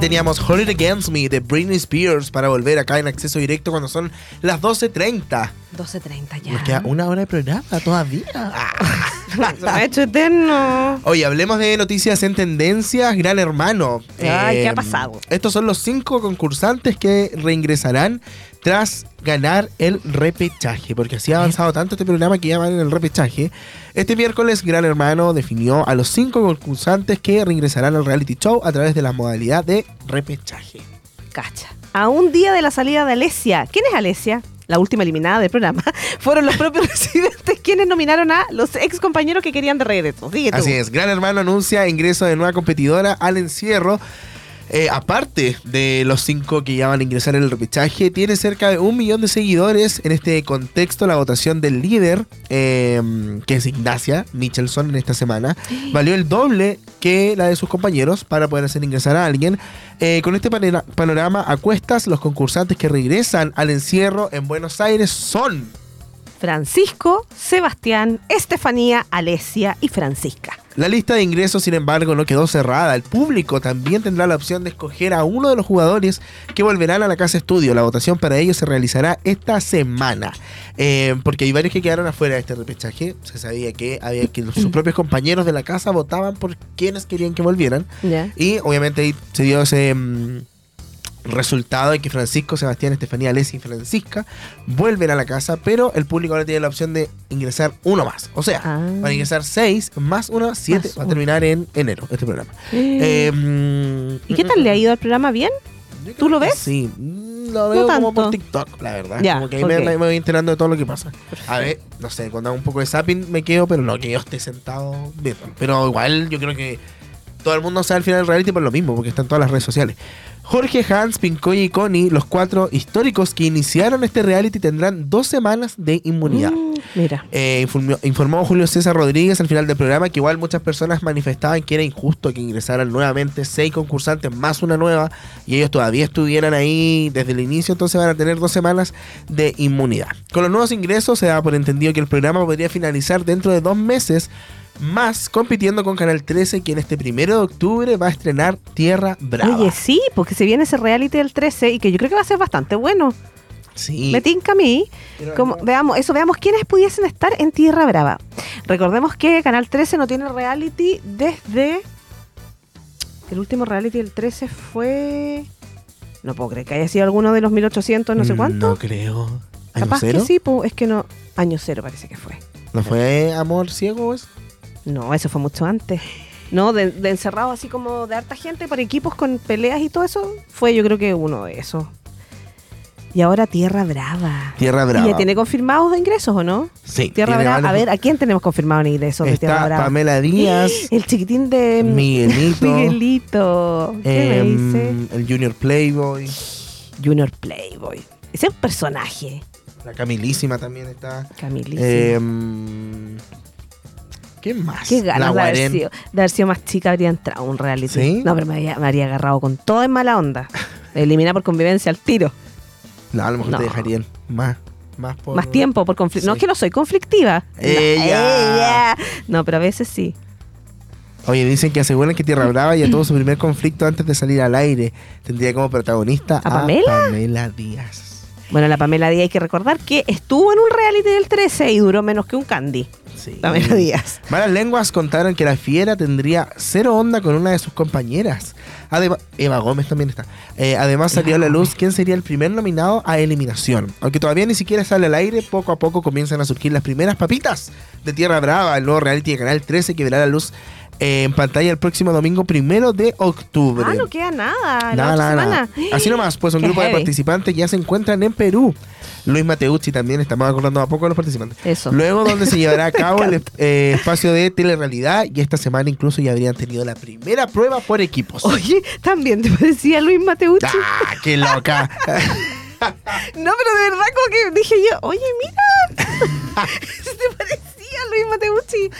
Ahí teníamos Hold It Against Me de Britney Spears para volver acá en acceso directo cuando son las 12.30. 12.30 ya. Nos queda una hora de programa todavía. Se me ha hecho eterno. Oye, hablemos de noticias en tendencias. Gran Hermano. Ay, ¿qué ha Eh, pasado? Estos son los cinco concursantes que reingresarán tras ganar el repechaje. Porque así ha avanzado tanto este programa que ya van en el repechaje. Este miércoles, Gran Hermano definió a los cinco concursantes que reingresarán al reality show a través de la modalidad de repechaje. Cacha. A un día de la salida de Alesia. ¿Quién es Alesia? La última eliminada del programa. Fueron los propios residentes quienes nominaron a los ex compañeros que querían de regreso. Así es, Gran Hermano anuncia ingreso de nueva competidora al encierro. Eh, aparte de los cinco que ya van a ingresar en el repechaje, tiene cerca de un millón de seguidores. En este contexto, la votación del líder, eh, que es Ignacia Michelson en esta semana, valió el doble que la de sus compañeros para poder hacer ingresar a alguien. Eh, con este panera- panorama a cuestas, los concursantes que regresan al encierro en Buenos Aires son Francisco, Sebastián, Estefanía, Alesia y Francisca. La lista de ingresos, sin embargo, no quedó cerrada. El público también tendrá la opción de escoger a uno de los jugadores que volverán a la casa estudio. La votación para ellos se realizará esta semana. Eh, porque hay varios que quedaron afuera de este repechaje. Se sabía que había que sus propios compañeros de la casa votaban por quienes querían que volvieran. Y obviamente ahí se dio ese mm, resultado de que Francisco, Sebastián, Estefanía, Alessia y Francisca vuelven a la casa, pero el público ahora tiene la opción de ingresar uno más. O sea, Ah. van a ingresar seis más uno, siete. Más va a terminar en enero este programa. Eh, mm, ¿Y qué tal le ha ido al programa? ¿Bien? ¿Tú lo ves? Sí, Mm, lo veo como tanto. por TikTok, la verdad. Ya, como que ahí me, ok. me voy enterando de todo lo que pasa. A ver, no sé, cuando hago un poco de zapping me quedo, pero no que yo esté sentado viendo. Pero igual yo creo que todo el mundo sabe al final del reality por lo mismo, porque están todas las redes sociales. Jorge, Hans, Pincoy y Connie, los cuatro históricos que iniciaron este reality, tendrán dos semanas de inmunidad. Mm, mira. Eh, informó, informó Julio César Rodríguez al final del programa que igual muchas personas manifestaban que era injusto que ingresaran nuevamente seis concursantes más una nueva y ellos todavía estuvieran ahí desde el inicio, entonces van a tener dos semanas de inmunidad. Con los nuevos ingresos se da por entendido que el programa podría finalizar dentro de dos meses más compitiendo con Canal 13 que en este primero de octubre va a estrenar Tierra Brava. Oye, sí, porque se viene ese reality del 13 y que yo creo que va a ser bastante bueno. sí. Me tinca a mí. Como, veamos, eso, veamos quiénes pudiesen estar en Tierra Brava. Recordemos que Canal 13 no tiene reality desde. El último reality del 13 fue. No puedo creer que haya sido alguno de los 1800, no sé cuánto. Mm, No creo. ¿Año Capaz cero? que sí, po, es que no. Año cero parece que fue. ¿No fue Amor Ciego eso? No, eso fue mucho antes. No, de, de encerrado así como de harta gente por equipos con peleas y todo eso, fue yo creo que uno de esos. Y ahora Tierra Brava. Tierra Brava. ¿Y ya tiene confirmados ingresos o no? Sí. Tierra Brava. A ver, ¿a quién tenemos confirmado en ingresos de Tierra Brava? Pamela Díaz, El chiquitín de Miguelito, Miguelito. ¿Qué em, me dice? el Junior Playboy, Junior Playboy. Ese es un personaje. la Camilísima también está. Camilísimo. Em, ¿Qué más? Qué ganas La de haber, sido, de haber sido más chica, habría entrado un reality. ¿Sí? No, pero me habría, me habría agarrado con todo en mala onda. Elimina por convivencia al tiro. No, a lo mejor No. te dejarían más, más por... Más tiempo por conflicto. No es que no soy conflictiva. No, Ella. ella. No, pero a veces sí. Oye, dicen que aseguran que Tierra Brava ya tuvo su primer conflicto antes de salir al aire. Tendría como protagonista ¿A Pamela? Pamela Díaz. Bueno, la Pamela Díaz hay que recordar que estuvo en un reality del 13 y duró menos que un candy. Sí. Pamela Díaz. Malas lenguas contaron que la fiera tendría cero onda con una de sus compañeras. Además, Eva Gómez también está. Eh, además salió a la luz quién sería el primer nominado a eliminación. Aunque todavía ni siquiera sale al aire, poco a poco comienzan a surgir las primeras papitas de Tierra Brava, el nuevo reality de Canal 13 que verá la luz eh, en pantalla el próximo domingo primero de octubre. Ah, no queda nada. Nada, nada. Así nomás, pues un Qué grupo de participantes ya se encuentran en Perú. Luis Mateucci también, estamos acordando a poco de los participantes. Eso. Luego donde se llevará a cabo el eh, espacio de telerrealidad y esta semana incluso ya habrían tenido la primera prueba por equipos. Oye, también te parecía Luis Mateucci. ¡Ah, qué loca! No, pero de verdad como que dije yo, oye, mira. ¿Se te parecía Luis Mateucci?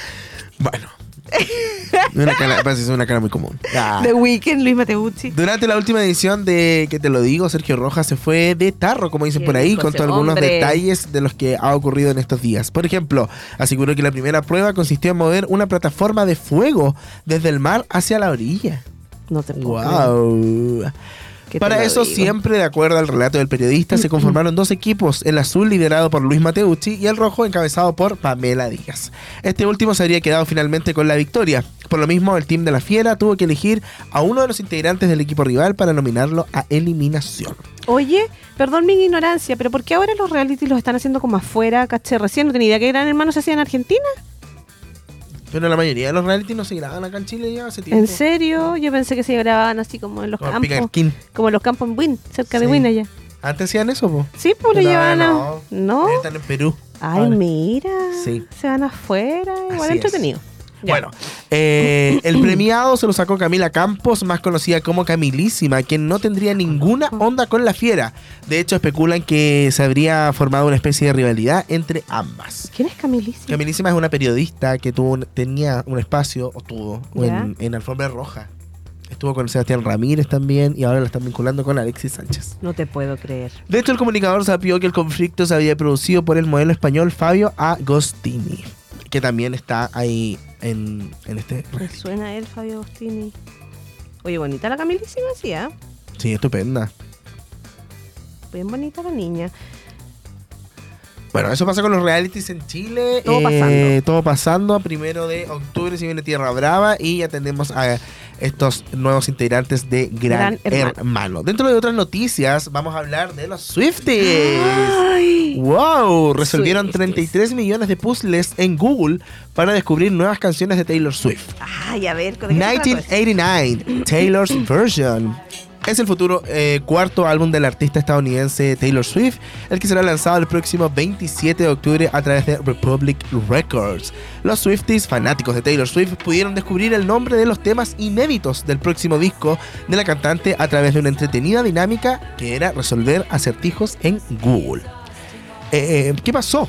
bueno. Una cara, ser una cara muy común. Ah. The Weeknd, Luis Mateucci. Durante la última edición de Que te lo digo, Sergio Rojas se fue de tarro, como dicen por ahí, contó algunos hombre. detalles de los que ha ocurrido en estos días. Por ejemplo, aseguró que la primera prueba consistió en mover una plataforma de fuego desde el mar hacia la orilla. No te puedo. Wow. ¿Qué te Para eso, digo? siempre de acuerdo al relato del periodista, se conformaron dos equipos, el azul liderado por Luis Mateucci y el rojo encabezado por Pamela Díaz. Este último se habría quedado finalmente con la victoria. Por lo mismo, el team de la Fiera tuvo que elegir a uno de los integrantes del equipo rival para nominarlo a eliminación. Oye, perdón mi ignorancia, pero ¿por qué ahora los reality los están haciendo como afuera, caché? Recién no tenía idea que Gran Hermano se hacía en Argentina. Pero la mayoría de los reality no se graban acá en Chile ya hace tiempo. ¿En serio? Yo pensé que se grababan así como en los Como campos. Como en los campos en Win, cerca de Sí. Win allá. Antes hacían eso, po. Sí, pues lo ahora a... no. ¿No? Están en Perú. Ay, Ahora. mira. Sí. Se van afuera. Igual Así es. Ya. Bueno, eh, el premiado se lo sacó Camila Campos, más conocida como Camilísima, quien no tendría ninguna onda con la fiera. De hecho, especulan que se habría formado una especie de rivalidad entre ambas. ¿Quién es Camilísima? Camilísima es una periodista que tuvo tenía un espacio, o tuvo, en, en Alfombra Roja. Estuvo con Sebastián Ramírez también y ahora la están vinculando con Alexis Sánchez. No te puedo creer. De hecho, el comunicador sabió que el conflicto se había producido por el modelo español Fabio Agostini, que también está ahí en, en este Me suena él, Fabio Agostini. Oye, bonita la Camilísima, sí, ¿ah? Sí, estupenda. Bien bonita la niña. Bueno, eso pasa con los realities en Chile. Todo Eh, pasando. Todo pasando. Primero de octubre se viene Tierra Brava y ya tenemos a estos nuevos integrantes de Gran, Gran Hermano. Hermano. Dentro de otras noticias, vamos a hablar de los Swifties. Ay. ¡Wow! Resolvieron Swifties. 33 millones de puzzles en Google para descubrir nuevas canciones de Taylor Swift. Ay, a ver, ¿de qué se trata eso? 1989, Taylor's Version. Es el futuro eh, cuarto álbum del artista estadounidense Taylor Swift, el que será lanzado el próximo 27 de octubre a través de Republic Records. Los Swifties, fanáticos de Taylor Swift, pudieron descubrir el nombre de los temas inéditos del próximo disco de la cantante a través de una entretenida dinámica que era resolver acertijos en Google. Eh, ¿Qué pasó?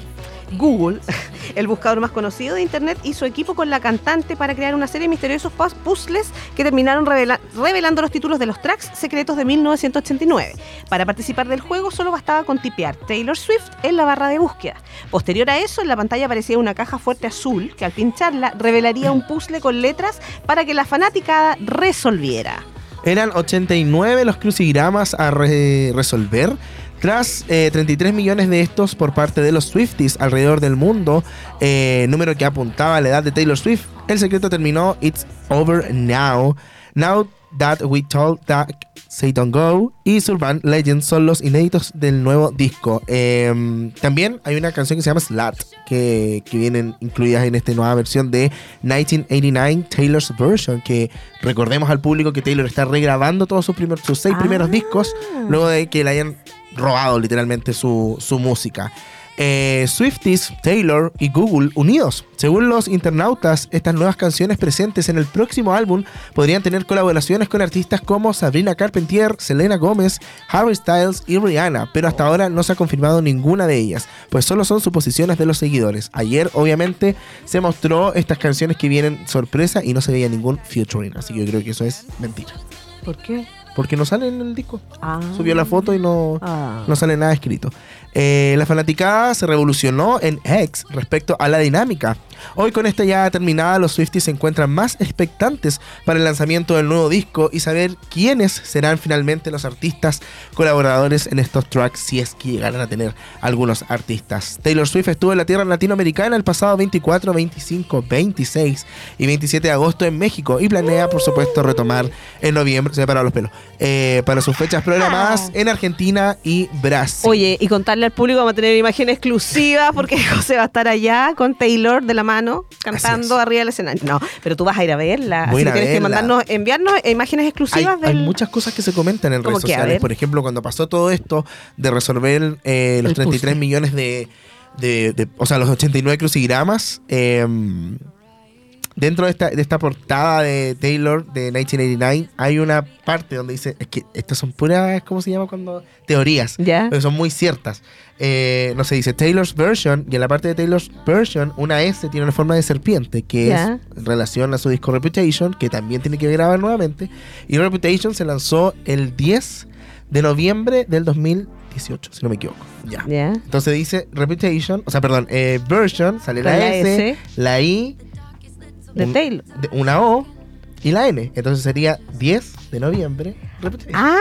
Google, el buscador más conocido de Internet, y su equipo con la cantante para crear una serie de misteriosos puz- puzzles que terminaron revela- revelando los títulos de los tracks secretos de 1989. Para participar del juego solo bastaba con tipear Taylor Swift en la barra de búsqueda. Posterior a eso, en la pantalla aparecía una caja fuerte azul que al pincharla revelaría un puzzle con letras para que la fanaticada resolviera. Eran 89 los crucigramas a re- resolver. Tras eh, 33 millones de estos por parte de los Swifties alrededor del mundo, eh, número que apuntaba a la edad de Taylor Swift, el secreto terminó It's Over Now. Now That We Told That Say Don't Go y Surban Legends son los inéditos del nuevo disco. Eh, también hay una canción que se llama Slut, que, que vienen incluidas en esta nueva versión de 1989 Taylor's Version, que recordemos al público que Taylor está regrabando todos sus, primeros, sus seis Ah. primeros discos luego de que le hayan robado literalmente su, su música. Eh, Swifties, Taylor y Google unidos. Según los internautas, estas nuevas canciones presentes en el próximo álbum podrían tener colaboraciones con artistas como Sabrina Carpentier, Selena Gómez, Harry Styles y Rihanna, pero hasta ahora no se ha confirmado ninguna de ellas, pues solo son suposiciones de los seguidores. Ayer, obviamente, se mostró estas canciones que vienen sorpresa y no se veía ningún featuring, así que yo creo que eso es mentira. ¿Por qué? Porque no sale en el disco. Ah. Subió la foto y no, Ah. no sale nada escrito. Eh, la fanaticada se revolucionó en X respecto a la dinámica. Hoy con esta ya terminada, los Swifties se encuentran más expectantes para el lanzamiento del nuevo disco y saber quiénes serán finalmente los artistas colaboradores en estos tracks si es que llegaran a tener algunos artistas. Taylor Swift estuvo en la tierra latinoamericana el pasado 24, 25, 26 y 27 de agosto en México y planea por supuesto retomar en noviembre, se me los pelos, eh, para sus fechas programadas en Argentina y Brasil. Oye, y contarle al público, vamos a tener imagen exclusiva porque José va a estar allá con Taylor de la mano cantando arriba del escenario. No, pero tú vas a ir a verla. Voy así que tienes que mandarnos, enviarnos imágenes hay, exclusivas hay del. muchas cosas que se comentan en ¿Cómo redes sociales. Por ejemplo, cuando pasó todo esto de resolver eh, los El 33 puzzle. millones de, de- de- O sea, los 89 crucigramas. eh, dentro de esta, de esta portada de Taylor de 1989 hay una parte donde dice. Es que estas son puras. ¿Cómo se llama cuando? Teorías. ¿Ya? Pero son muy ciertas. Eh, no sé, dice Taylor's Version, y en la parte de Taylor's Version, una S tiene una forma de serpiente, que Ya. es en relación a su disco Reputation, que también tiene que grabar nuevamente. Y Reputation se lanzó el 10 de noviembre del 2018, si no me equivoco. Ya. ¿Ya? Entonces dice Reputation, o sea, perdón, eh, Version, sale la, la S, S. la I, De un- Taylor. de- una O y la N. Entonces sería 10 de noviembre. Reputation. Ah.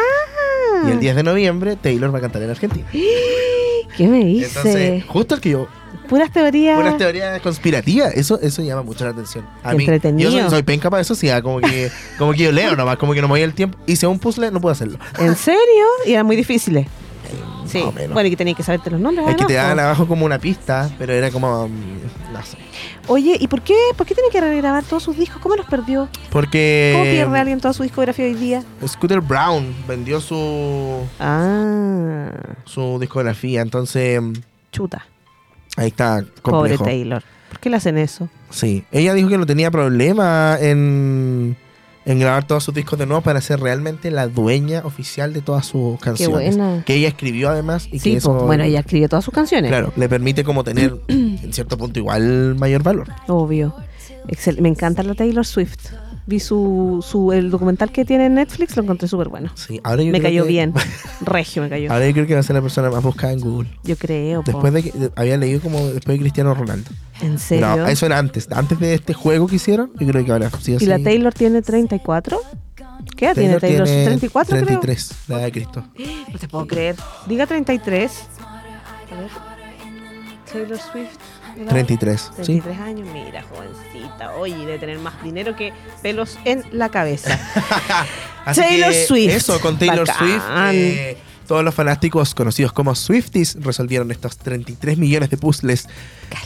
Y el 10 de noviembre Taylor va a cantar en Argentina. ¿Qué me dice? Entonces, justo el que yo. Puras teorías. Unas teorías conspirativas, eso, eso llama mucho la atención. A mí, entretenido. yo soy, soy penca para eso, sí, ah, como que, como que yo leo nomás, como que no me voy el tiempo. Hice un puzzle, no puedo hacerlo. ¿En serio? Y eran muy difíciles. Sí. más o menos. Bueno, y que tenías que saberte los nombres. Es que te daban abajo como una pista, pero era como. mm, No sé. Oye, ¿y por qué, por qué tiene que regrabar todos sus discos? ¿Cómo los perdió? Porque. ¿Cómo pierde alguien toda su discografía hoy día? Scooter Brown vendió su, Ah, su discografía, entonces. mm, chuta. Ahí está, Pobre complejo. Taylor. ¿Por qué le hacen eso? Sí. Ella dijo que no tenía problema en, en grabar todos sus discos de nuevo para ser realmente la dueña oficial de todas sus Qué canciones. buena. Que ella escribió además y Sí, que eso. po. bueno, ella escribió todas sus canciones. Claro, le permite como tener en cierto punto igual mayor valor. Obvio. Excel- Me encanta la Taylor Swift. Vi su, su el documental que tiene en Netflix, lo encontré súper bueno. Sí, ahora yo Me creo cayó que- bien. Regio me cayó. Ahora yo creo que va a ser la persona más buscada en Google. Yo creo. po. Después de que había leído como después de Cristiano Ronaldo. ¿En serio? No, eso era antes. Antes de este juego que hicieron, yo creo que ahora sí ¿Y la. Taylor tiene 34? ¿Qué edad tiene Taylor? tiene 34 creo. 33, la edad de Cristo. No te puedo creer. Diga 33. A ver. Taylor Swift. Edad. 33, sí. 33 años, mira, jovencita. Oye, debe tener más dinero que pelos en la cabeza. Taylor Swift. Eso, con Taylor Bacán. Swift. eh, todos los fanáticos conocidos como Swifties resolvieron estos 33 millones de puzzles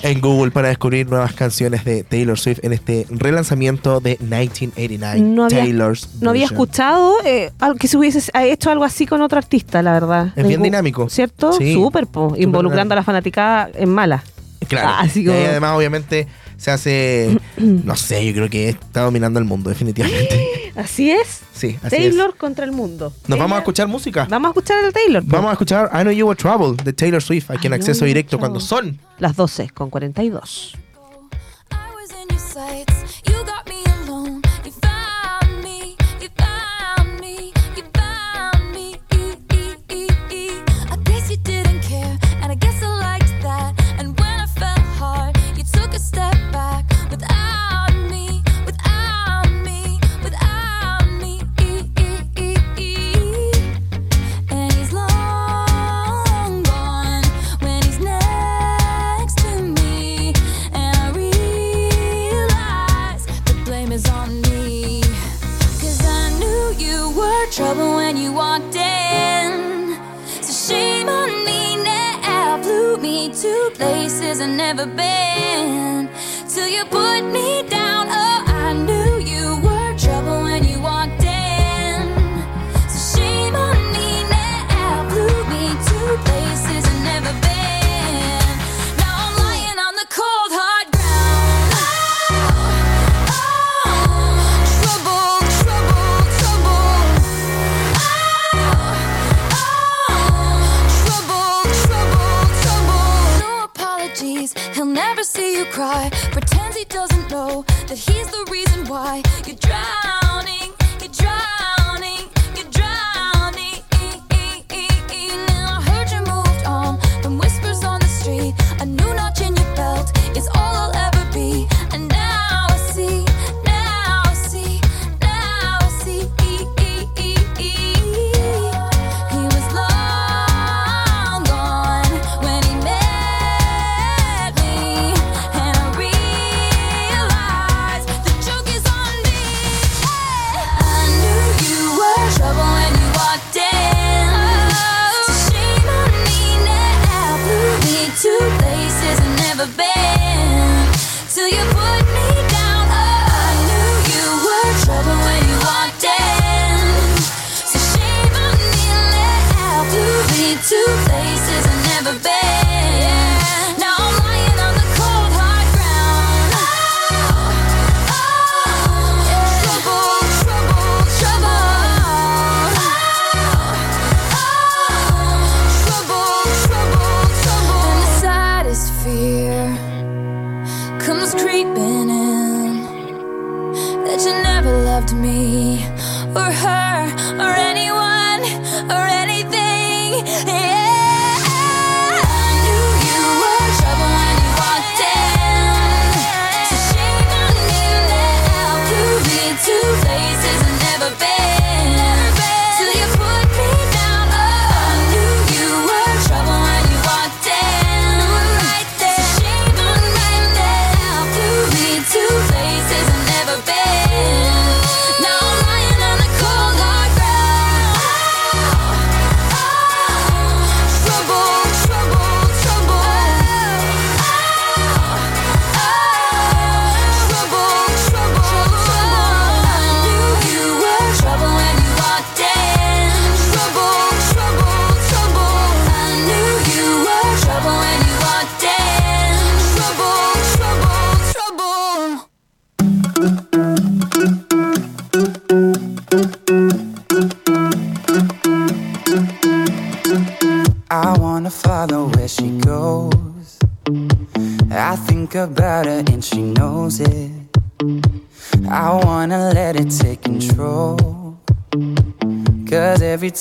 en Google para descubrir nuevas canciones de Taylor Swift en este relanzamiento de 1989. No había- Taylor's No había escuchado eh, que se hubiese hecho algo así con otro artista, la verdad. Es bien dinámico. ¿Cierto? Sí. Súper, po, involucrando a la fanaticada en mala. Claro. Y además, obviamente, se hace. no sé, yo creo que está dominando el mundo, definitivamente. Así es. Sí, así Taylor contra el mundo. Nos vamos a escuchar música. Vamos a escuchar al Taylor. po. Vamos a escuchar I Know You Were Trouble de Taylor Swift aquí I en acceso directo cuando son Las 12 con 42. I've never been. Till you put me cry. Pretends he doesn't know that he's the reason why you're drowning.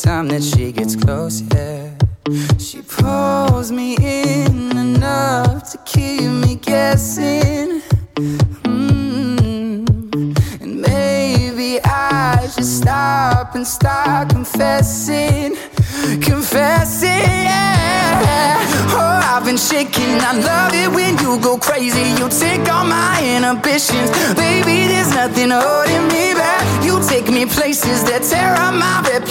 Time that she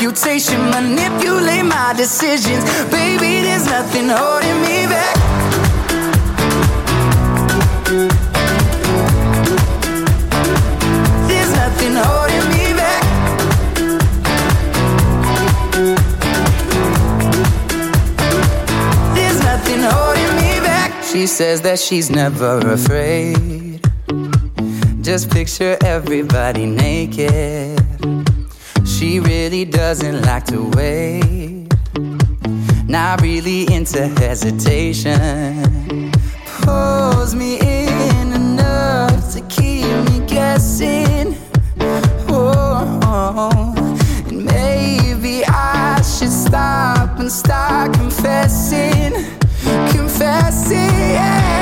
reputation, manipulate my decisions, baby. There's nothing holding me back. There's nothing holding me back. There's nothing holding me back. She says that she's never afraid. Just picture everybody naked. She really doesn't like to wait. Not really into hesitation. Pulls me in enough to keep me guessing. Oh, and maybe I should stop and start confessing, confessing. Yeah.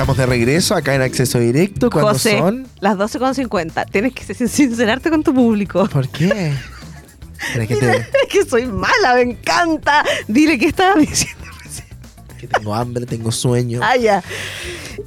Estamos de regreso acá en Acceso Directo. cuando José, son? las 12.50. Tienes que sin- sincerarte con tu público. ¿Por qué? Que, te- Es que soy mala, me encanta. Dile qué estabas diciendo que tengo hambre, tengo sueño. Ah, ya.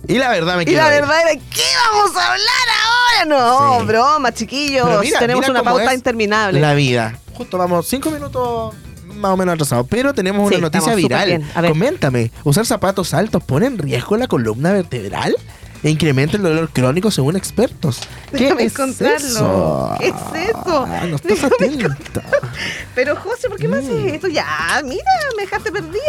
Y la verdad me Y quiero la verdad era, ¿qué vamos a hablar ahora? No, Sí. broma, chiquillos. Mira, Tenemos mira una pauta interminable. La vida. Justo vamos cinco minutos más o menos atrasados. Pero tenemos Sí, una noticia viral. Coméntame, ¿usar zapatos altos pone en riesgo la columna vertebral? E incrementa el dolor crónico según expertos. ¿Qué Déjame es encontrarlo. eso? ¿Qué es eso? Ah, no estás atenta. Pero José, ¿por qué me haces esto? Ya, mira, me dejaste perdida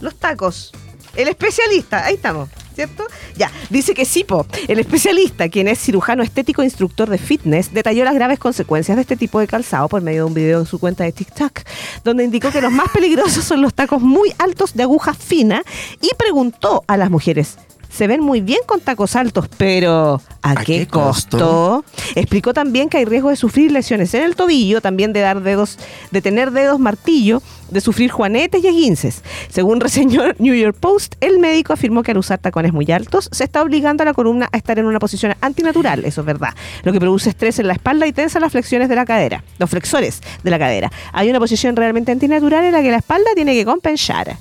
los tacos. El especialista, ahí estamos, ¿cierto? Ya, dice que Sipo, el especialista, quien es cirujano estético e instructor de fitness, detalló las graves consecuencias de este tipo de calzado por medio de un video en su cuenta de TikTok, donde indicó que los más peligrosos son los tacos muy altos de aguja fina y preguntó a las mujeres. Se ven muy bien con tacos altos, pero ¿a, ¿A qué, qué costo? costo? Explicó también que hay riesgo de sufrir lesiones en el tobillo, también de dar dedos, de tener dedos martillo, de sufrir juanetes y esguinces. Según reseñó New York Post, el médico afirmó que al usar tacones muy altos se está obligando a la columna a estar en una posición antinatural, eso es verdad, lo que produce estrés en la espalda y tensa las flexiones de la cadera, los flexores de la cadera. Hay una posición realmente antinatural en la que la espalda tiene que compensar.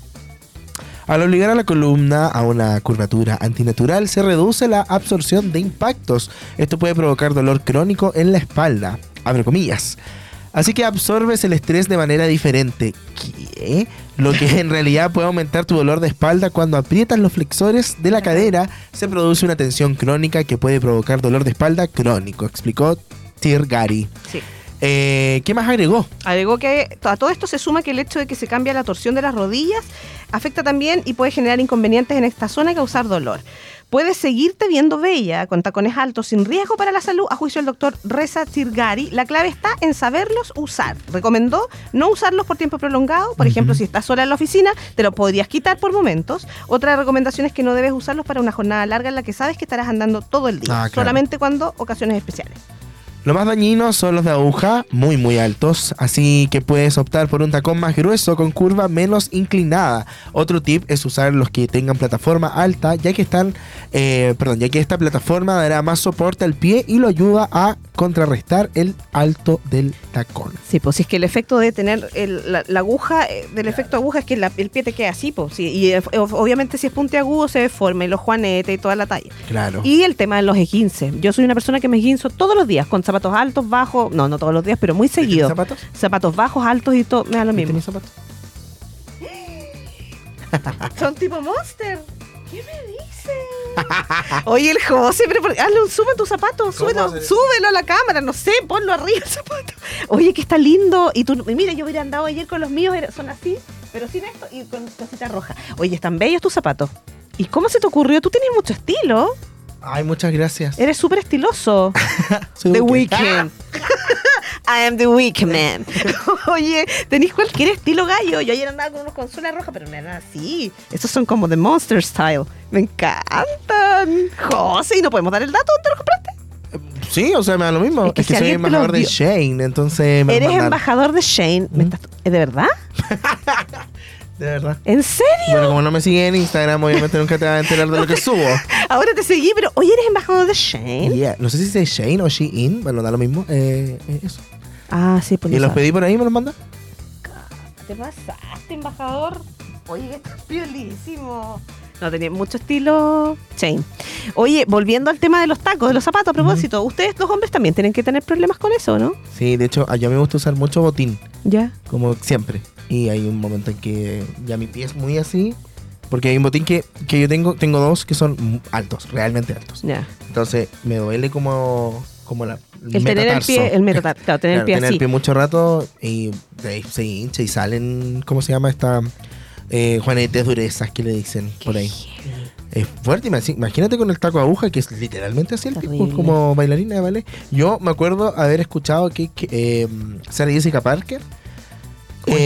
Al obligar a la columna a una curvatura antinatural, se reduce la absorción de impactos. Esto puede provocar dolor crónico en la espalda. Abre comillas. Así que absorbes el estrés de manera diferente. ¿Qué? Lo que en realidad puede aumentar tu dolor de espalda cuando aprietas los flexores de la cadera, se produce una tensión crónica que puede provocar dolor de espalda crónico, explicó Tirgari. Sí. Eh, ¿Qué más agregó? Agregó que a todo esto se suma que el hecho de que se cambia la torsión de las rodillas afecta también y puede generar inconvenientes en esta zona y causar dolor. Puedes seguirte viendo bella con tacones altos sin riesgo para la salud, a juicio del doctor Reza Tirgari. La clave está en saberlos usar. Recomendó no usarlos por tiempo prolongado. Por ejemplo, si estás sola en la oficina, te lo podrías quitar por momentos. Otra recomendación es que no debes usarlos para una jornada larga en la que sabes que estarás andando todo el día. Ah, claro. Solamente cuando ocasiones especiales. Lo más dañino son los de aguja, muy muy altos, así que puedes optar por un tacón más grueso con curva menos inclinada. Otro tip es usar los que tengan plataforma alta, ya que están, eh, perdón, ya que esta plataforma dará más soporte al pie y lo ayuda a contrarrestar el alto del tacón. Sí, pues si es que el efecto de tener el- la, la aguja, eh, del efecto aguja es que la- el pie te queda así, pues. sí, y eh, obviamente si es puntiagudo se deforma y los juanetes y toda la talla. Claro. Y el tema de los esguinces. Yo soy una persona que me esguinzo todos los días, con zapatos altos, bajos, no, no todos los días, pero muy seguido. zapatos? Zapatos bajos, altos y todo, me da lo mismo. ¿Tienes zapatos? Son tipo monster. ¿Qué me dices? Oye, el José, pero hazle un zoom a tu zapato, súbelo, a la cámara, no sé, ponlo arriba el zapato. Oye, que está lindo. Y tú, y mira, yo hubiera andado ayer con los míos, son así, pero sin esto y con cosita roja. Oye, están bellos tus zapatos. ¿Y cómo se te ocurrió? Tú tienes mucho estilo. Ay, muchas gracias. Eres súper estiloso. The Weeknd. I am the Weeknd man. Oye, tenéis cualquier estilo gallo. Yo ayer andaba con unos consolas rojas, pero no eran así. Estos son como de Monster Style. Me encantan. José, ¿y no podemos dar el dato? ¿Dónde los compraste? Sí, o sea, me da lo mismo. Es Es que si soy embajador de. Shane, entonces me Eres embajador de Shane. ¿Me estás- ¿Es de verdad? De verdad. ¿En serio? Bueno, como no me sigue en Instagram, obviamente nunca te vas a enterar de lo que subo. Ahora te seguí, pero hoy eres embajador de Shane. Yeah. No sé si es Shane o Shein, bueno, da lo mismo. Eh, eh, eso. Ah, sí, pues ¿Y lo los pedí por ahí me los manda? ¿Te pasaste, embajador? Oye, estás piolísimo. No, tenía mucho estilo Chain. Oye, volviendo al tema de los tacos, de los zapatos, a propósito, ustedes los hombres también tienen que tener problemas con eso, ¿no? Sí, de hecho, a mí me gusta usar mucho botín, Ya. como siempre. Y hay un momento en que ya mi pie es muy así, porque hay un botín que, que yo tengo, tengo dos que son altos, realmente altos. Ya. Entonces me duele como, como la, El tener el pie, el metatar, claro, tener el Claro, pie tener así. el pie mucho rato y ahí se hincha y salen, ¿cómo se llama esta? Eh, juanetes durezas que le dicen por ahí. Es fuerte, imagínate con el taco de aguja, que es literalmente así el tipo, como bailarina de ballet. Yo me acuerdo haber escuchado que, que, eh, Sarah Jessica Parker, Oye,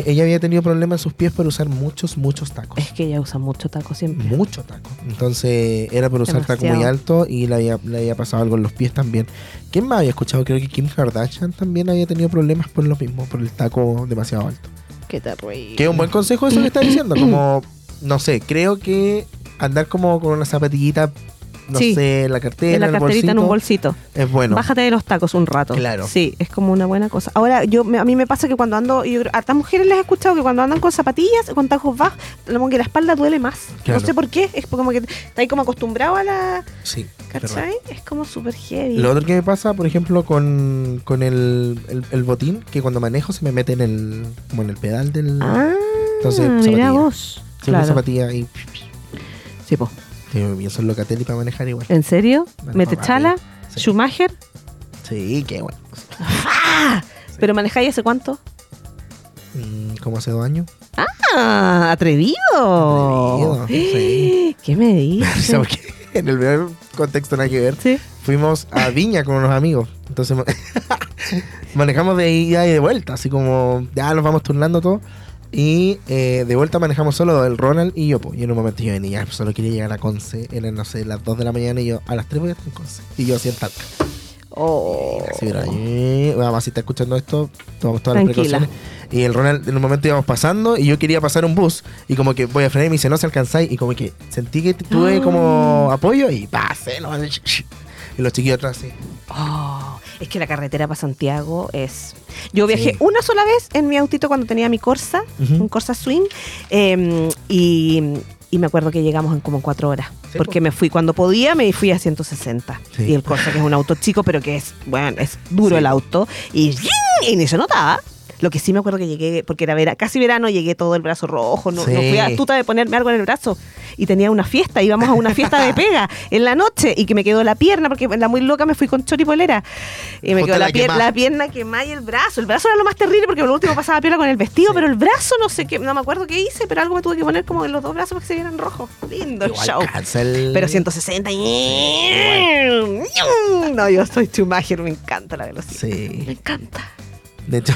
eh, ella había tenido problemas en sus pies por usar muchos, muchos tacos. Es que ella usa mucho taco siempre. Mucho taco. Entonces era por usar taco muy Demasiado. alto y le había, le había pasado algo en los pies también. ¿Quién más había escuchado? Creo que Kim Kardashian también había tenido problemas por lo mismo, por el taco demasiado alto. Qué terrible. Que es un buen consejo eso que está diciendo. Como, no sé, creo que andar como con una zapatillita, no Sí. sé, la cartera, en la el carterita en un bolsito, es bueno. Bájate de los tacos un rato. Claro. Sí, es como una buena cosa. Ahora, yo a mí me pasa que cuando ando, yo a estas mujeres les he escuchado que cuando andan con zapatillas, con tacos bajos, como que la espalda duele más. Claro. No sé por qué, es como que está ahí como acostumbrado a la. Sí. ¿Cachai? Es como súper heavy. Lo otro que me pasa, por ejemplo, con, con el, el, el botín, que cuando manejo se me mete en el, como en el pedal del... ah, Entonces, mira zapatilla. vos. Sí, una Claro. zapatilla y... Sí, po. Yo soy locatelli para manejar igual. ¿En serio? Bueno, ¿Mete papá, chala? sí. ¿Schumacher? Sí, qué bueno. ¡Ah! ¿Pero manejáis hace cuánto? Mm, como hace dos años. ¡Ah! ¡Atrevido! Atrevido, sí. ¿Qué me dices? En el primer contexto nada que ver. Sí. Fuimos a Viña con unos amigos. Entonces ma- manejamos de ida y de vuelta. Así como ya nos vamos turnando todo. Y eh, de vuelta manejamos solo el Ronald y yo. po. Y en un momento yo venía, solo quería llegar a Conce. Eran, no sé, las 2 de la mañana y yo a las 3 voy a estar en Conce. Y yo así en Talca. Oh. Así, mira, mamá, si está escuchando esto, tomamos todas las Tranquila. precauciones. Y el Ronald en un momento íbamos pasando y yo quería pasar un bus. Y como que voy a frenar y me dice, no se alcanzáis. Y como que sentí que tuve Ah. como apoyo y pasé. ¿no? Y los chiquillos atrás así. Oh, es que la carretera para Santiago es. Yo viajé Sí. una sola vez en mi autito cuando tenía mi Corsa, un Corsa Swing, eh, y, y me acuerdo que llegamos en como cuatro horas. Sí, porque po. me fui cuando podía, me fui a 160. Sí. Y el Corsa, que es un auto chico, pero que es, bueno, es duro Sí. el auto. Y, y ni se notaba. Lo que sí me acuerdo que llegué, porque era vera- casi verano, llegué todo el brazo rojo, no, no Sí. fui astuta de ponerme algo en el brazo. Y tenía una fiesta, íbamos a una fiesta de pega en la noche y que me quedó la pierna, porque la muy loca me fui con choripolera. Y me quedó la la, pier- la pierna quemada y el brazo. El brazo era lo más terrible porque por lo último pasaba piola con el vestido, pero el brazo no sé qué, no me acuerdo qué hice, pero algo me tuve que poner como en los dos brazos para que se vieran rojos. Lindo el Igual show. Pero 160 y... No, yo soy Schumacher, me encanta la velocidad. Me Sí. encanta. De hecho,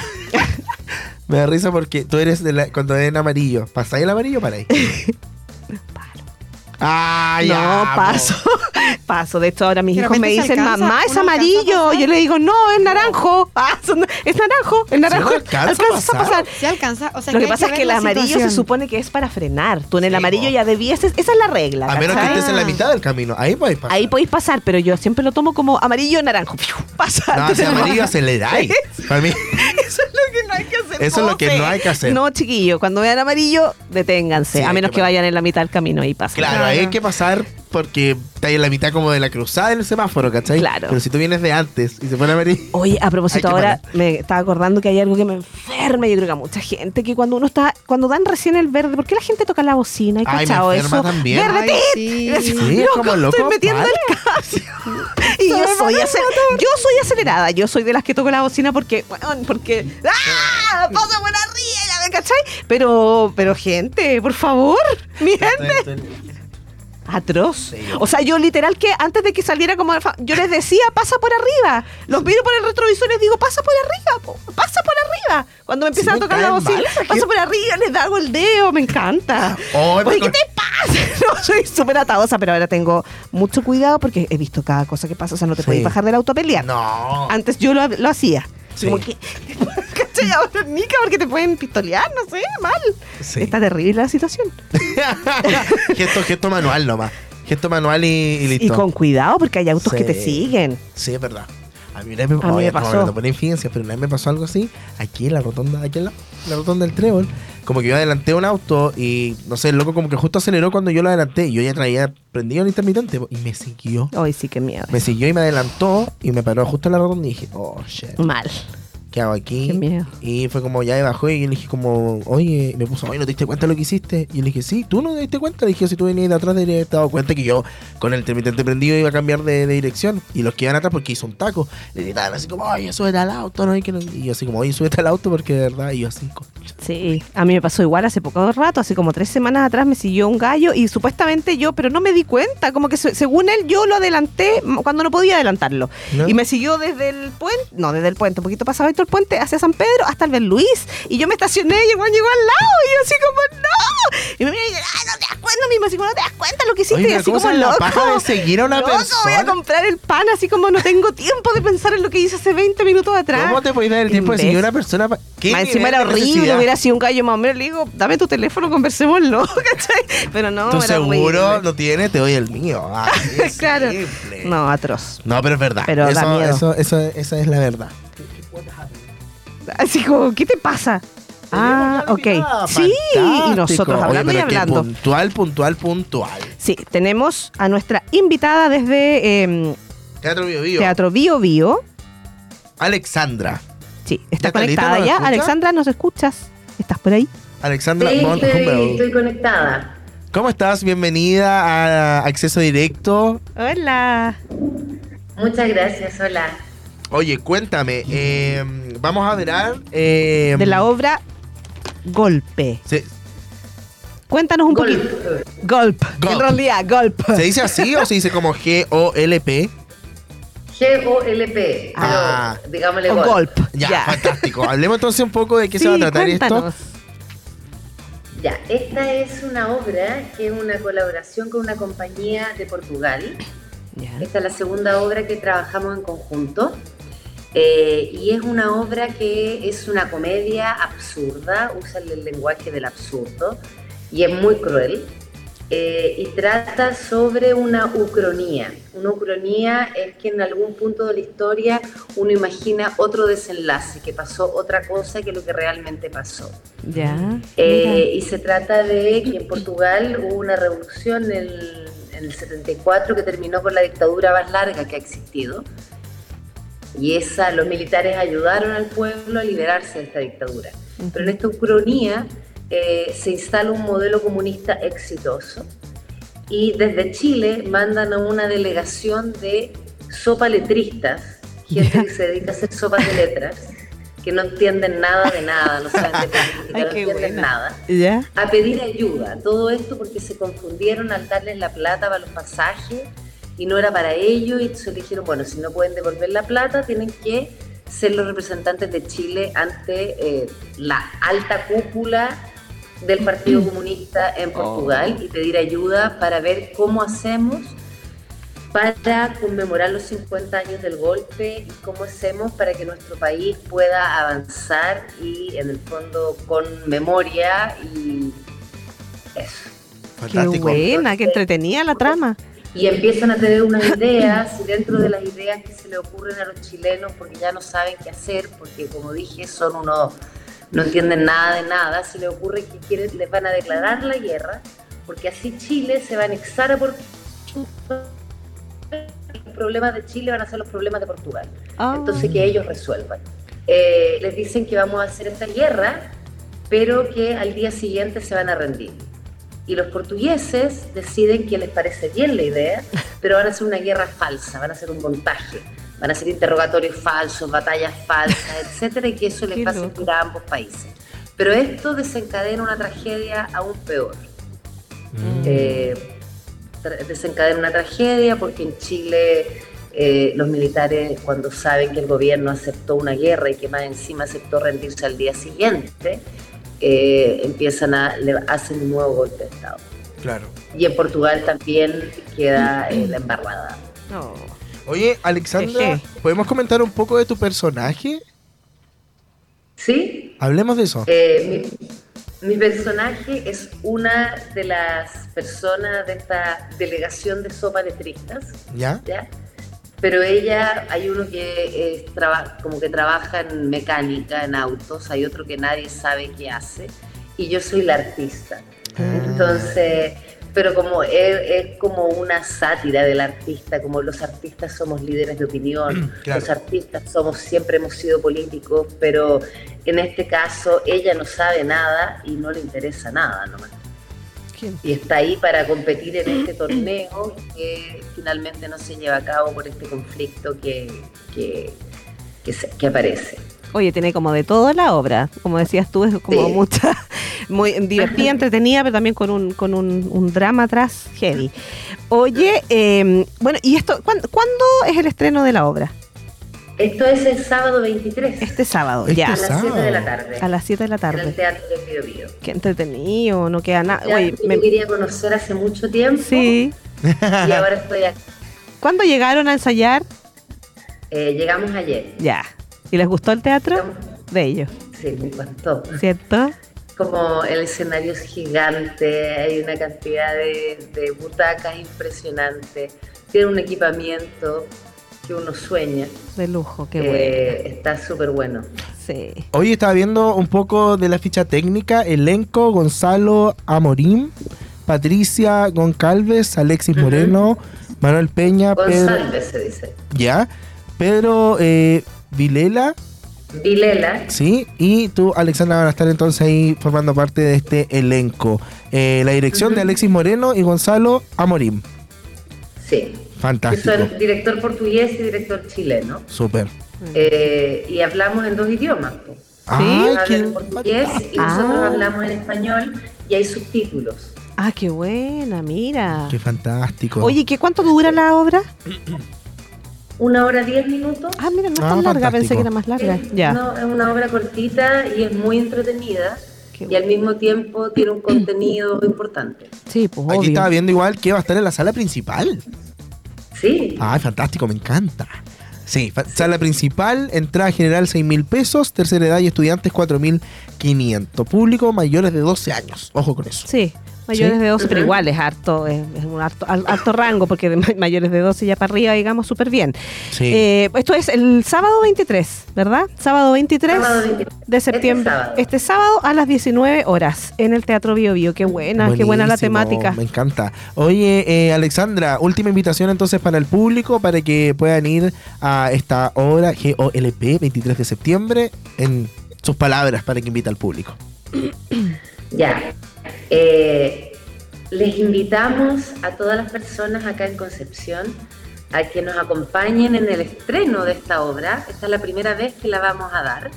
me da risa porque tú eres de la, cuando es en amarillo. ¿Pasáis el amarillo para ahí? Ah, no, ya. paso. Paso. De hecho, ahora mis De hijos me dicen, alcanza, mamá, es alcanza amarillo. Yo le digo, no, es naranjo. Ah, son- es naranjo, es naranjo. uno alcanza a Alcanzas a pasar. pasar. Se alcanza. O sea, Lo que pasa es que el amarillo se supone que es para frenar. Tú en el Sí, amarillo ya debieses. Esa es la regla. A menos que estés en la mitad del camino. Ahí podéis pasar. Ahí podéis pasar, pero yo siempre lo tomo como amarillo naranjo. Pasa. No, la- amarillo aceleráis. Para mí. Eso es lo que no hay que hacer. Eso es lo que no hay que hacer. No, chiquillo, cuando vean amarillo, deténganse. Sí, a menos que vayan en la mitad del camino y pasen. Claro, hay que pasar porque está ahí en la mitad como de la cruzada del semáforo, ¿cachai? Claro. Pero si tú vienes de antes y se pone amarillo. Oye, a propósito, ahora parar. me estaba acordando que hay algo que me enferma. Yo creo que a mucha gente que cuando uno está, cuando dan recién el verde, ¿por qué la gente toca la bocina? ¿Hay cachado eso? también. ¡Verde Ay, sí. Y Sí, loco, como loco, estoy metiendo el cambio. y yo soy, yo soy acelerada. Yo soy de las que toco la bocina porque, bueno, porque ¡ah! pasa por arriba, cachai. Pero, pero gente, por favor, mi gente. Atroz. Sí. O sea, yo literal que antes de que saliera como yo les decía, pasa por arriba. Los miro por el retrovisor y les digo, pasa por arriba, po, pasa por arriba. Cuando me empiezan a tocar la bocina, pasa por arriba, les hago el dedo, me encanta. Oh, Oye, ¿qué te pasa? No, soy súper atadosa, pero ahora tengo mucho cuidado porque he visto cada cosa que pasa. O sea, no te Sí. puedes bajar del auto a pelear. No. Antes yo lo, lo hacía. Sí. Como que, ¿cachai? Ahora nica porque te pueden pistolear, no sé, mal. Sí. Está terrible la situación. gesto, gesto manual nomás. Gesto manual y, y listo. Y con cuidado porque hay autos que te Sí. siguen. Sí, es verdad. A mí, una vez me, A mí me pasó. infidencias, pero una vez me pasó algo así, aquí en la rotonda, aquí en la, la rotonda del trébol, como que yo adelanté un auto y, no sé, el loco como que justo aceleró cuando yo lo adelanté y yo ya traía prendido el intermitente y me siguió. Hoy sí que miedo. Me siguió y me adelantó y me paró justo en la rotonda y dije, oh, shit, Mal. ¿Qué hago aquí? Qué miedo. Y fue como ya me bajó y yo le dije como, oye, me puso, oye, ¿no te diste cuenta de lo que hiciste? Y yo le dije, sí, ¿tú no te diste cuenta? Le dije, si tú venías de atrás, deberías haberte dado cuenta que yo con el intermitente prendido iba a cambiar de, de dirección. Y los que iban atrás, porque hizo un taco, le gritaban así como, oye, súbete al auto, ¿no? Y, que no- y yo así como, oye, súbete al auto porque de verdad, y yo así, con- Sí, a mí me pasó igual hace poco rato, hace como tres semanas atrás me siguió un gallo y supuestamente yo, pero no me di cuenta, como que se- según él yo lo adelanté cuando no podía adelantarlo. ¿No? Y me siguió desde el puente, no, desde el puente, un poquito pasado el puente hacia San Pedro hasta el Luis. Y yo me estacioné y el llegó al lado y yo así como, no. Y me mira y dice, ay, no te das cuenta, mismo, así como, no te das cuenta lo que hiciste. Oye, y así ¿cómo como loco. paja de seguir a una Loco, voy a persona? comprar el pan así como no tengo tiempo de pensar en lo que hice hace 20 minutos atrás. ¿Cómo te podías dar el tiempo de seguir a una persona? ¿Qué encima era horrible? Hubiera sido un gallo más o menos, le digo, dame tu teléfono, conversémoslo, ¿cachai? Pero no, ¿Tú era seguro horrible. lo tienes? Te doy el mío. Ah, claro. simple. No, atroz. No, pero es verdad. Pero da eso, miedo. Eso, eso, esa es la verdad. Así como, ¿qué te pasa? Ah, ok. Sí, y nosotros hablando y Oye, qué hablando. Puntual, puntual, puntual. Sí, tenemos a nuestra invitada desde eh, Teatro Bio Bio. Teatro Bio Bio. Alexandra. Sí, ¿Ya está conectada ya. escucha? Alexandra, ¿nos escuchas? ¿Estás por ahí? Alexandra Sí, von estoy, Hummel. estoy conectada. ¿Cómo estás? Bienvenida a Acceso Directo. Hola. Muchas gracias, hola. Oye, cuéntame. eh, vamos a ver. eh, De la obra Golpe. ¿se, Cuéntanos un Golpe. poquito. Golpe. Golpe. En realidad, Golpe. ¿Se dice así o se dice como G-O-L-P? G-O-L-P. Ah. digámosle O gol. Golpe. Ya, fantástico. Hablemos entonces un poco de qué se va a tratar cuéntanos. esto. Ya, esta es una obra que es una colaboración con una compañía de Portugal. Esta es la segunda obra que trabajamos en conjunto. Eh, y es una obra que es una comedia absurda, usa el lenguaje del absurdo y es muy cruel. Eh, y trata sobre una ucronía. Una ucronía es que en algún punto de la historia uno imagina otro desenlace, que pasó otra cosa que lo que realmente pasó. Ya. Eh, y se trata de que en Portugal hubo una revolución en el, en el 74 que terminó con la dictadura más larga que ha existido. Y esa, los militares ayudaron al pueblo a liberarse de esta dictadura. Pero en esta ucronía eh, se instala un modelo comunista exitoso y desde Chile mandan a una delegación de sopa letristas, gente que se dedica a hacer sopas de letras, que no entienden nada de nada, no saben de política, Ay, no entienden buena. nada ¿Ya? a pedir ayuda. Todo esto porque se confundieron al darles la plata para los pasajes y no era para ellos. Y le dijeron, bueno, si no pueden devolver la plata, tienen que ser los representantes de Chile ante eh, la alta cúpula del Partido Comunista en Portugal y pedir ayuda para ver cómo hacemos para conmemorar los 50 años del golpe y cómo hacemos para que nuestro país pueda avanzar y en el fondo con memoria y eso. Qué Fantástico. buena, qué entretenida la trama. Y empiezan a tener unas ideas y dentro de las ideas que se le ocurren a los chilenos porque ya no saben qué hacer, porque como dije son unos, no entienden nada de nada, se les ocurre que quieren, les van a declarar la guerra porque así Chile se va a anexar a Portugal. Los problemas de Chile van a ser los problemas de Portugal. Ah. Entonces que ellos resuelvan. Eh, les dicen que vamos a hacer esta guerra, pero que al día siguiente se van a rendir. Y los portugueses deciden que les parece bien la idea, pero van a hacer una guerra falsa, van a hacer un montaje, van a hacer interrogatorios falsos, batallas falsas, etcétera, y que eso les va a servir a ambos países. Pero esto desencadena una tragedia aún peor. Eh, tra- desencadena una tragedia porque en Chile eh, los militares cuando saben que el gobierno aceptó una guerra y que más encima aceptó rendirse al día siguiente, eh, empiezan a, le hacen un nuevo golpe de Estado. Claro. Y en Portugal también queda eh, la embarrada. No. Oye, Alexandra, Eje. ¿podemos comentar un poco de tu personaje? ¿Sí? Hablemos de eso. Eh, mi, mi personaje es una de las personas de esta delegación de sopa letristas. ¿Ya? ¿ya? Pero ella, hay uno que es traba- como que trabaja en mecánica, en autos, hay otro que nadie sabe qué hace, y yo soy la artista. Entonces, pero como es, es como una sátira del artista, como los artistas somos líderes de opinión, Claro. los artistas somos, siempre hemos sido políticos, pero en este caso ella no sabe nada y no le interesa nada nomás ¿Quién? y está ahí para competir en este torneo que finalmente no se lleva a cabo por este conflicto que, que, que, se- que aparece. Oye, tiene como de todo la obra. Como decías tú, es como Sí. mucha, muy divertida, entretenida, pero también con un, con un, un drama atrás heavy. Oye, eh, bueno, ¿y esto cuándo, cuándo es el estreno de la obra? Esto es el sábado 23 Este sábado, Este ya. a las 7 de la sábado. tarde A las 7 de la en el tarde. Teatro de Bio Bio. Qué entretenido, no queda nada. Oye, yo me- quería conocer hace mucho tiempo sí. y ahora estoy aquí. ¿Cuándo llegaron a ensayar? Eh, llegamos ayer. Ya. ¿Y les gustó el teatro? De ellos, Sí, me encantó. ¿cierto? Como el escenario es gigante, hay una cantidad de, de butacas impresionante, tiene un equipamiento que uno sueña. De lujo, qué Eh, Está súper bueno. bueno. Sí. Hoy estaba viendo un poco de la ficha técnica. Elenco, Gonzalo Amorín, Patricia Goncalves, Alexis. Moreno, Manuel Peña, Pedro... González se dice. Ya. Pedro eh, Vilela, Vilela, sí. Y tú, Alexandra, van a estar entonces ahí formando parte de este elenco. Eh, la dirección de. Alexis Moreno y Gonzalo Amorín. sí. Que Fantástico. son director portugués y director chileno. Súper. Eh, y hablamos en dos idiomas. po. Ay, Hablan qué en portugués y nosotros Ah. hablamos en español y hay subtítulos. Ah, qué buena, mira. Qué fantástico. Oye, ¿qué cuánto dura la obra? Una hora diez minutos. Ah, mira, no es Ah, tan larga, fantástico. pensé que era más larga. Es, Ya. no, es una obra cortita y es muy entretenida Qué y al mismo tiempo tiene un contenido importante. Sí, pues Aquí obvio. estaba viendo igual que va a estar en la sala principal. Sí, Ay, fantástico, me encanta. Sí, sala principal, entrada general 6 mil pesos, tercera edad y estudiantes 4 mil 500. Público mayores de 12 años. Ojo con eso. Sí. Mayores Sí. de 12, pero igual es harto, es, es un harto, al- alto rango, porque de ma- mayores de 12 ya para arriba, digamos, súper bien. Sí. Eh, esto es el sábado 23, ¿verdad? Sábado 23, Sábado 23. de septiembre. sábado. Este sábado a las 19 horas en el Teatro Bio Bio. Qué buena, qué buena la temática. Me encanta. Oye, eh, Alexandra, última invitación entonces para el público para que puedan ir a esta obra GOLP 23 de septiembre en sus palabras para que invite al público. Ya. Eh, les invitamos a todas las personas acá en Concepción a que nos acompañen en el estreno de esta obra. Esta es la primera vez que la vamos a dar.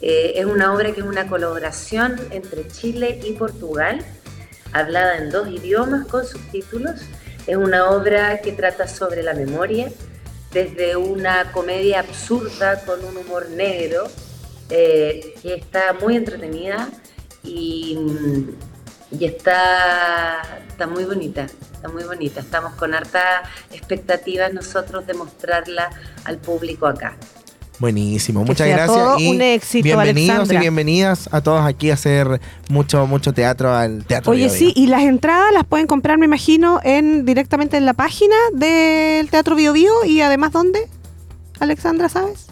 Eh, es una obra que es una colaboración entre Chile y Portugal, hablada en dos idiomas con subtítulos. Es una obra que trata sobre la memoria, desde una comedia absurda con un humor negro, eh, que está muy entretenida y, y está, está muy bonita, está muy bonita. Estamos con harta expectativas nosotros de mostrarla al público acá. Buenísimo, Que muchas sea gracias. todo y un éxito, bienvenidos Alexandra. y bienvenidas a todos aquí a hacer mucho, mucho teatro al teatro. Oye, Bio sí, Bio. y las entradas las pueden comprar, me imagino, en directamente en la página del Teatro Bio Bio y además, ¿dónde? Alexandra, ¿sabes?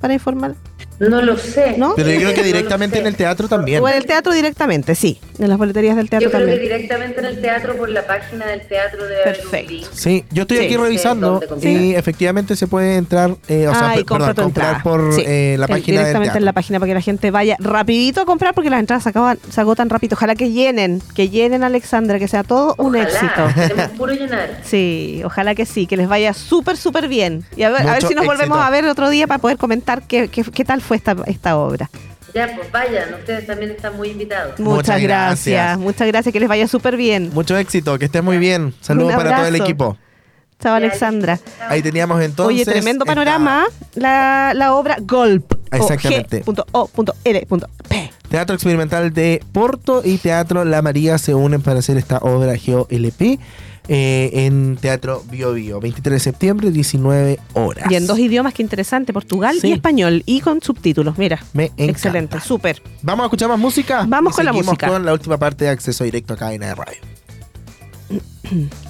Para informar. No lo sé. ¿No? Pero yo creo que directamente en el teatro también. O en el teatro directamente, sí. En las boleterías del teatro Yo creo también. que directamente en el teatro, por la página del teatro de Perfecto. Sí, yo estoy Sí. aquí revisando y efectivamente se puede entrar, eh, o sea, Ah, y per- compra perdón, comprar entrada. por Sí. eh, la El- página del Directamente en la página para que la gente vaya rapidito a comprar porque las entradas se, acaban, se agotan rápido. Ojalá que llenen, que llenen Alexandra, que sea todo un éxito. Puro llenar. Sí, ojalá que sí, que les vaya súper, súper bien. Y a ver, a ver si nos volvemos a ver otro día para poder comentar qué, qué, qué tal fue esta, esta obra. Ya, pues vayan, ustedes también están muy invitados. Muchas, Muchas gracias. gracias. muchas gracias, que les vaya súper bien. Mucho éxito, que estés muy bien. Saludos para todo el equipo. Chao, Alexandra. Ahí teníamos entonces. Oye, tremendo esta- panorama. La, la obra Golp. Exactamente. O G.O.L.P. Teatro Experimental de Porto y Teatro La María se unen para hacer esta obra GOLP eh, en Teatro Bio Bio. 23 de septiembre, 19 horas. Y en dos idiomas, qué interesante, portugal Sí. y español, y con subtítulos, mira. Me encanta. Excelente, súper. Vamos a escuchar más música. Vamos Y con la seguimos música. con la última parte de acceso directo a cadena de radio.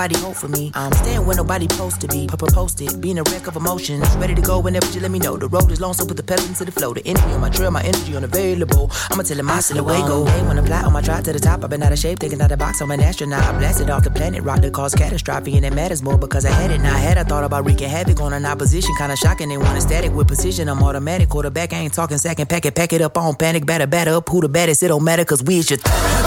somebody hope for me. I'm staying where nobody supposed to be. Papa posted, being a wreck of emotions. Ready to go whenever you let me know. The road is long, so put the pedal into the flow. The energy on my trail, my energy unavailable. I'ma tell him I still away go. Hey, when I fly on my drive to the top, I've been out of shape, thinking out the box. I'm an astronaut. I blasted off the planet, rock that caused catastrophe, and it matters more because I had it. Now I had I thought about wreaking havoc on an opposition, kinda shocking. They want a static with precision. I'm automatic, quarterback. I ain't talking second, pack it, pack it up on panic, batter, batter up. Who the baddest? It don't matter, cause we is your. Everybody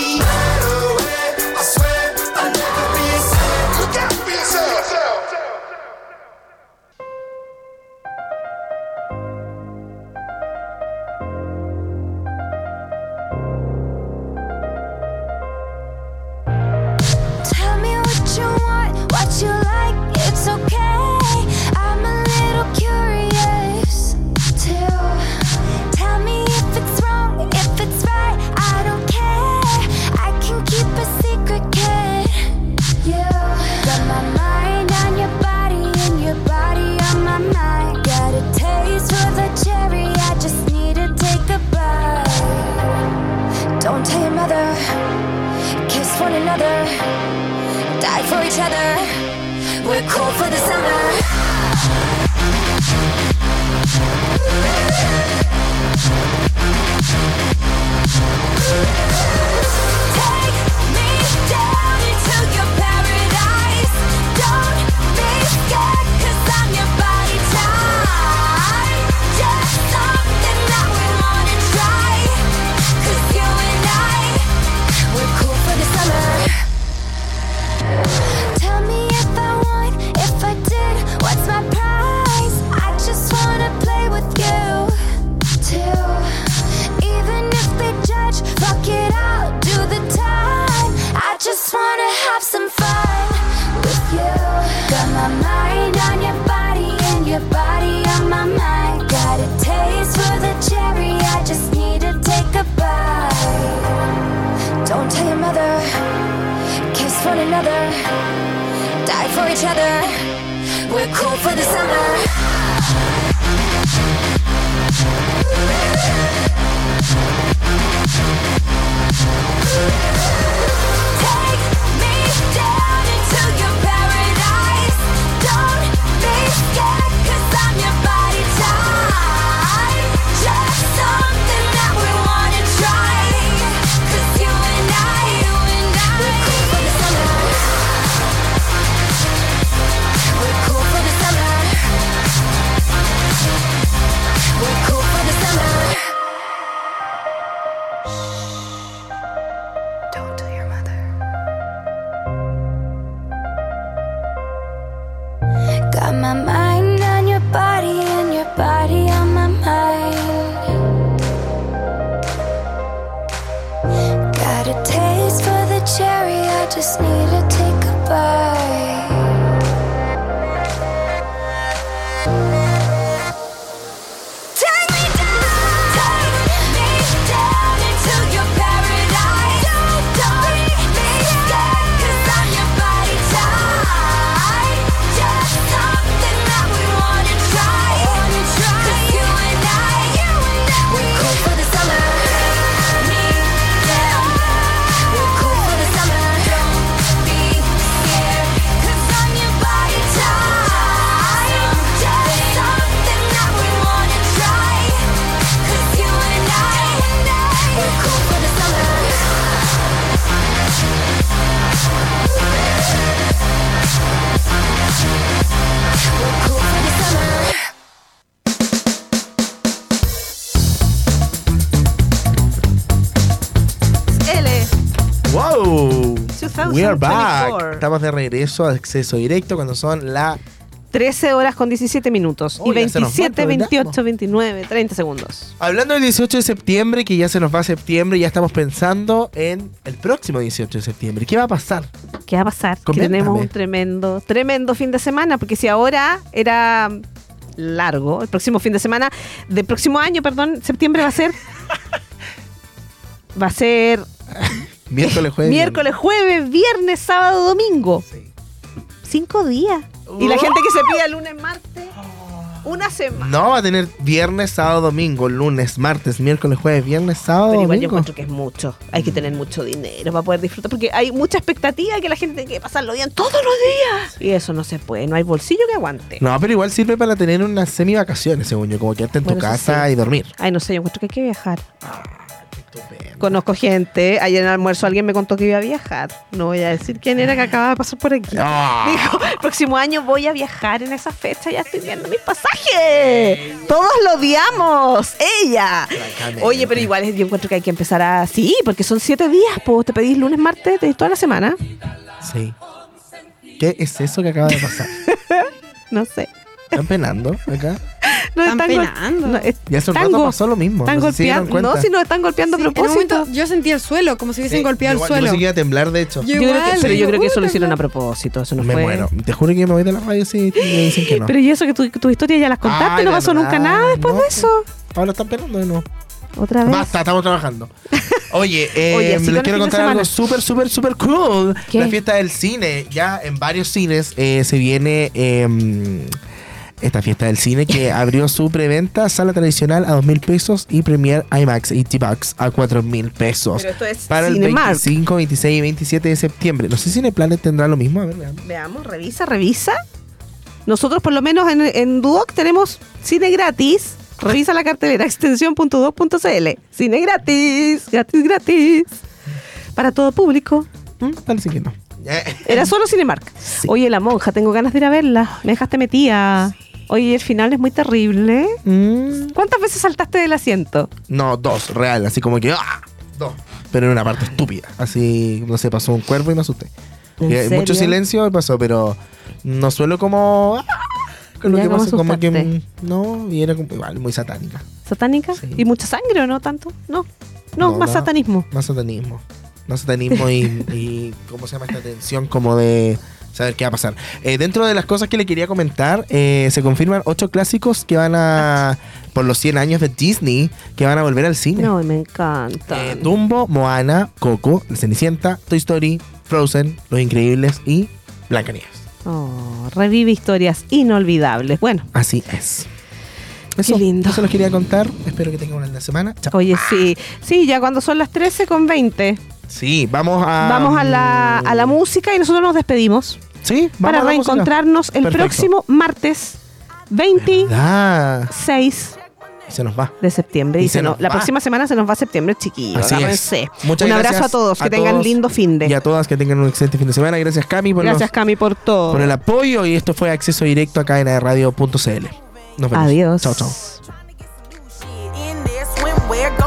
me. Don't tell your mother kiss one another, die for each other. We're cool for the summer. Are back. Estamos de regreso a acceso directo cuando son la 13 horas con 17 minutos. Uy, y ya se nos va el 27, programa. 28, 29, 30 segundos. Hablando del 18 de septiembre, que ya se nos va septiembre, ya estamos pensando en el próximo 18 de septiembre. ¿Qué va a pasar? ¿Qué va a pasar? Que tenemos un tremendo, tremendo fin de semana, porque si ahora era largo, el próximo fin de semana, del próximo año, perdón, septiembre va a ser... Va a ser Miércoles, jueves. miércoles, jueves, viernes, sábado, domingo. Cinco días. Y la gente que se pide lunes, martes, una semana. No, va a tener viernes, sábado, domingo, lunes, martes, miércoles, jueves, viernes, sábado, Pero igual yo encuentro que es mucho. Hay que tener mucho dinero para poder disfrutar. Porque hay mucha expectativa de que la gente tiene que pasarlo bien todos los días. Y eso no se puede. No hay bolsillo que aguante. No, pero igual sirve para tener unas semi vacaciones, según yo, como quedarte en tu Bueno, casa sí. y dormir. Ay, no sé, yo encuentro que hay que viajar. Conozco gente. Ayer en el almuerzo alguien me contó que iba a viajar. No voy a decir quién era que acaba de pasar por aquí. Ah. Dijo, el próximo año voy a viajar en esa fecha. Ya estoy viendo mis pasajes. Todos lo odiamos. Ella. Oye, pero igual yo encuentro que hay que empezar a... Sí, porque son siete días. Pues te pedís lunes, martes, de toda la semana. Sí. ¿Qué es eso que acaba de pasar? No sé. ¿Están penando acá? No Están penando. no, es- Y hace un están rato go- pasó lo mismo. Están no sé si golpeando. No, si nos están golpeando a En un propósito. momento yo sentí el suelo, como si hubiesen Sí, golpeado yo- el Yo pensé suelo. que iba a temblar, de hecho. Yo Yo creo que- pero yo creo que eso lo hicieron a propósito. Eso no me fue. muero. Te juro que me voy de la radio si me dicen que no. Pero y eso que tu, tu historia ya las contaste, Ay, no pasó nunca nada después no, de eso. Ahora están penando de nuevo. Otra vez. Basta, estamos trabajando. Oye, eh, Oye, les quiero contar algo súper, súper, súper cool. ¿Qué? La fiesta del cine. Ya en varios cines eh, se viene eh, esta fiesta del cine que abrió su preventa, sala tradicional a dos mil pesos y Premier IMAX y T-Box a cuatro mil pesos. Pero esto es Para el Cinemark. 25, 26 y 27 de septiembre. No sé si Cineplanet tendrá lo mismo. A ver, veamos. Veamos, revisa, revisa. Nosotros, por lo menos en, en Duoc, tenemos cine gratis. Revisa la cartelera extensión.duoc.cl. Cine gratis, gratis, gratis. Para todo público. Mm, Parece que no. Era solo Cinemark. Sí. Oye, la monja, tengo ganas de ir a verla. Me dejaste metida. Oye, el final es muy terrible. Mm, ¿Cuántas veces saltaste del asiento? No, dos, real, así como que. ¡ah! Dos. Pero en una parte estúpida. Así, no sé, pasó un cuervo y me asusté. ¿En Y hay Mucho silencio y pasó, pero no suelo como. ¡ah! Con lo Ya, que ¿cómo pasó, como que. mm, No, y era como, igual muy satánica. ¿Satánica? Sí. ¿Y mucha sangre o no tanto? No. No, No, más no. satanismo. Más satanismo. Más satanismo y, y. ¿Cómo se llama esta tensión? Como de. Saber qué va a pasar. Eh, dentro de las cosas que le quería comentar, eh, se confirman ocho clásicos que van a. Por los 100 años de Disney, que van a volver al cine. No, me encanta. Eh, Dumbo, Moana, Coco, La Cenicienta, Toy Story, Frozen, Los Increíbles y Blancanieves. Oh, revive historias inolvidables. Bueno, Así es. Eso, lindo. Eso les quería contar. Espero que tengan una linda semana. Chao. oye, sí. Sí, ya cuando son las 13 con 20. Sí, vamos a. Vamos a la, a la música y nosotros nos despedimos. Sí, vamos para a la música. reencontrarnos el Perfecto. próximo martes 26 Ah, se nos va. de septiembre. Y Y se se nos- nos la va. próxima semana se nos va septiembre, chiquillos. Así es. Muchas Un abrazo gracias a todos. Que a tengan todos lindo fin de. Y a todas que tengan un excelente fin de semana. Gracias, Cami, por, Gracias, los- Cami, por todo. por el apoyo. Y esto fue Acceso Directo acá en radio.cl. Nos vemos. Adiós. Chao, chao.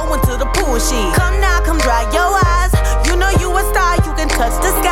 Come now, come dry your eyes. You know you a star, you can touch the sky.